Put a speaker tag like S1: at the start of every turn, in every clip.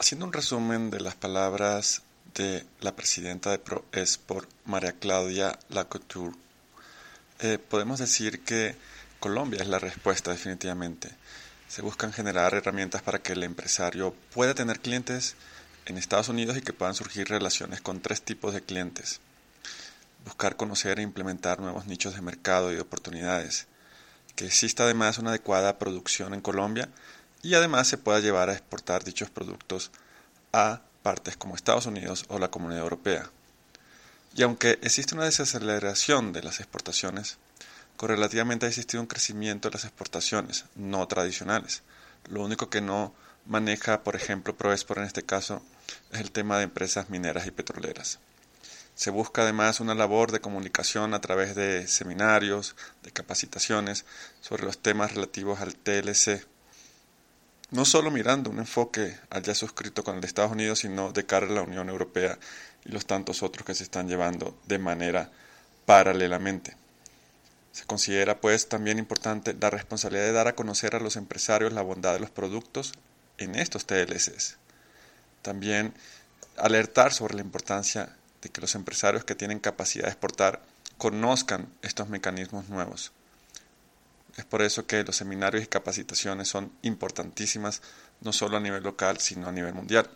S1: Haciendo un resumen de las palabras de la presidenta de ProEsport, María Claudia Lacouture, eh, podemos decir que Colombia es la respuesta definitivamente. Se buscan generar herramientas para que el empresario pueda tener clientes en Estados Unidos y que puedan surgir relaciones con tres tipos de clientes. Buscar conocer e implementar nuevos nichos de mercado y de oportunidades. Que exista además una adecuada producción en Colombia y además se pueda llevar a exportar dichos productos a partes como Estados Unidos o la Comunidad Europea. Y aunque existe una desaceleración de las exportaciones, correlativamente ha existido un crecimiento de las exportaciones no tradicionales. Lo único que no maneja, por ejemplo, Proespor en este caso, es el tema de empresas mineras y petroleras. Se busca además una labor de comunicación a través de seminarios, de capacitaciones sobre los temas relativos al TLC, no solo mirando un enfoque allá suscrito con el de Estados Unidos, sino de cara a la Unión Europea y los tantos otros que se están llevando de manera paralelamente. Se considera pues también importante la responsabilidad de dar a conocer a los empresarios la bondad de los productos en estos TLCs. También alertar sobre la importancia de que los empresarios que tienen capacidad de exportar conozcan estos mecanismos nuevos es por eso que los seminarios y capacitaciones son importantísimas, no solo a nivel local, sino a nivel mundial.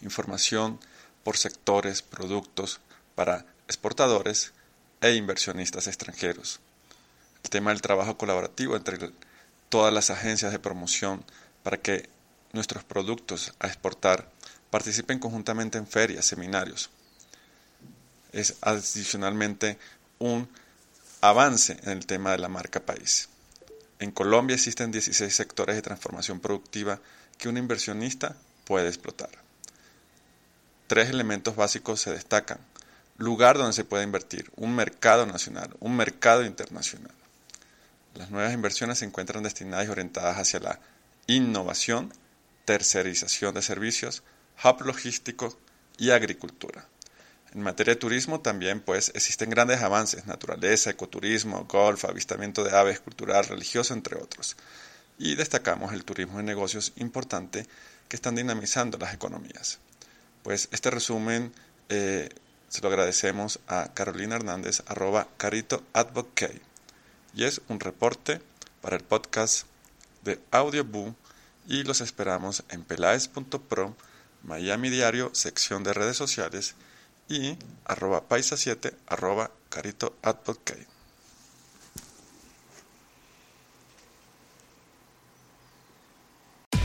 S1: Información por sectores, productos para exportadores e inversionistas extranjeros. El tema del trabajo colaborativo entre todas las agencias de promoción para que nuestros productos a exportar participen conjuntamente en ferias, seminarios. Es adicionalmente un avance en el tema de la marca país. En Colombia existen 16 sectores de transformación productiva que un inversionista puede explotar. Tres elementos básicos se destacan. Lugar donde se puede invertir, un mercado nacional, un mercado internacional. Las nuevas inversiones se encuentran destinadas y orientadas hacia la innovación, tercerización de servicios, hub logístico y agricultura. En materia de turismo también pues existen grandes avances, naturaleza, ecoturismo, golf, avistamiento de aves, cultural, religioso, entre otros. Y destacamos el turismo de negocios importante que están dinamizando las economías. Pues este resumen eh, se lo agradecemos a Carolina Hernández, arroba Carito Advocate. Y es un reporte para el podcast de Audioboo y los esperamos en pelaes.pro, Miami Diario, sección de redes sociales y arroba paisa7 arroba carito advocate.